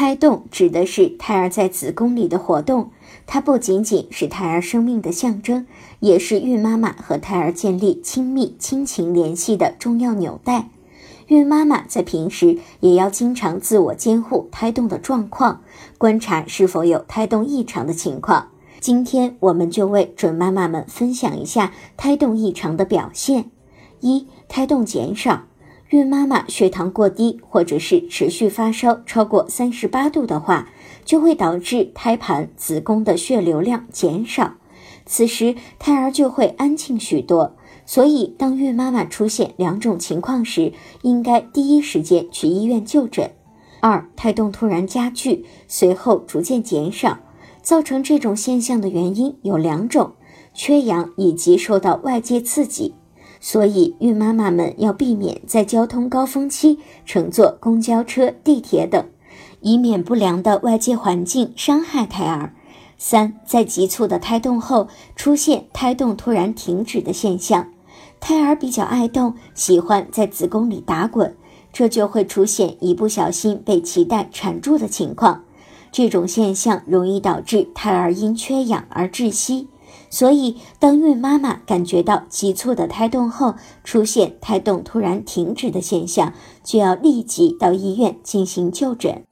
胎动指的是胎儿在子宫里的活动，它不仅仅是胎儿生命的象征，也是孕妈妈和胎儿建立亲密亲情联系的重要纽带。孕妈妈在平时也要经常自我监护胎动的状况，观察是否有胎动异常的情况。今天我们就为准妈妈们分享一下胎动异常的表现：一、胎动减少。孕妈妈血糖过低，或者是持续发烧超过三十八度的话，就会导致胎盘、子宫的血流量减少，此时胎儿就会安静许多。所以，当孕妈妈出现两种情况时，应该第一时间去医院就诊。二、胎动突然加剧，随后逐渐减少，造成这种现象的原因有两种：缺氧以及受到外界刺激。所以，孕妈妈们要避免在交通高峰期乘坐公交车、地铁等，以免不良的外界环境伤害胎儿。三，在急促的胎动后出现胎动突然停止的现象，胎儿比较爱动，喜欢在子宫里打滚，这就会出现一不小心被脐带缠住的情况。这种现象容易导致胎儿因缺氧而窒息。所以，当孕妈妈感觉到急促的胎动后，出现胎动突然停止的现象，就要立即到医院进行就诊。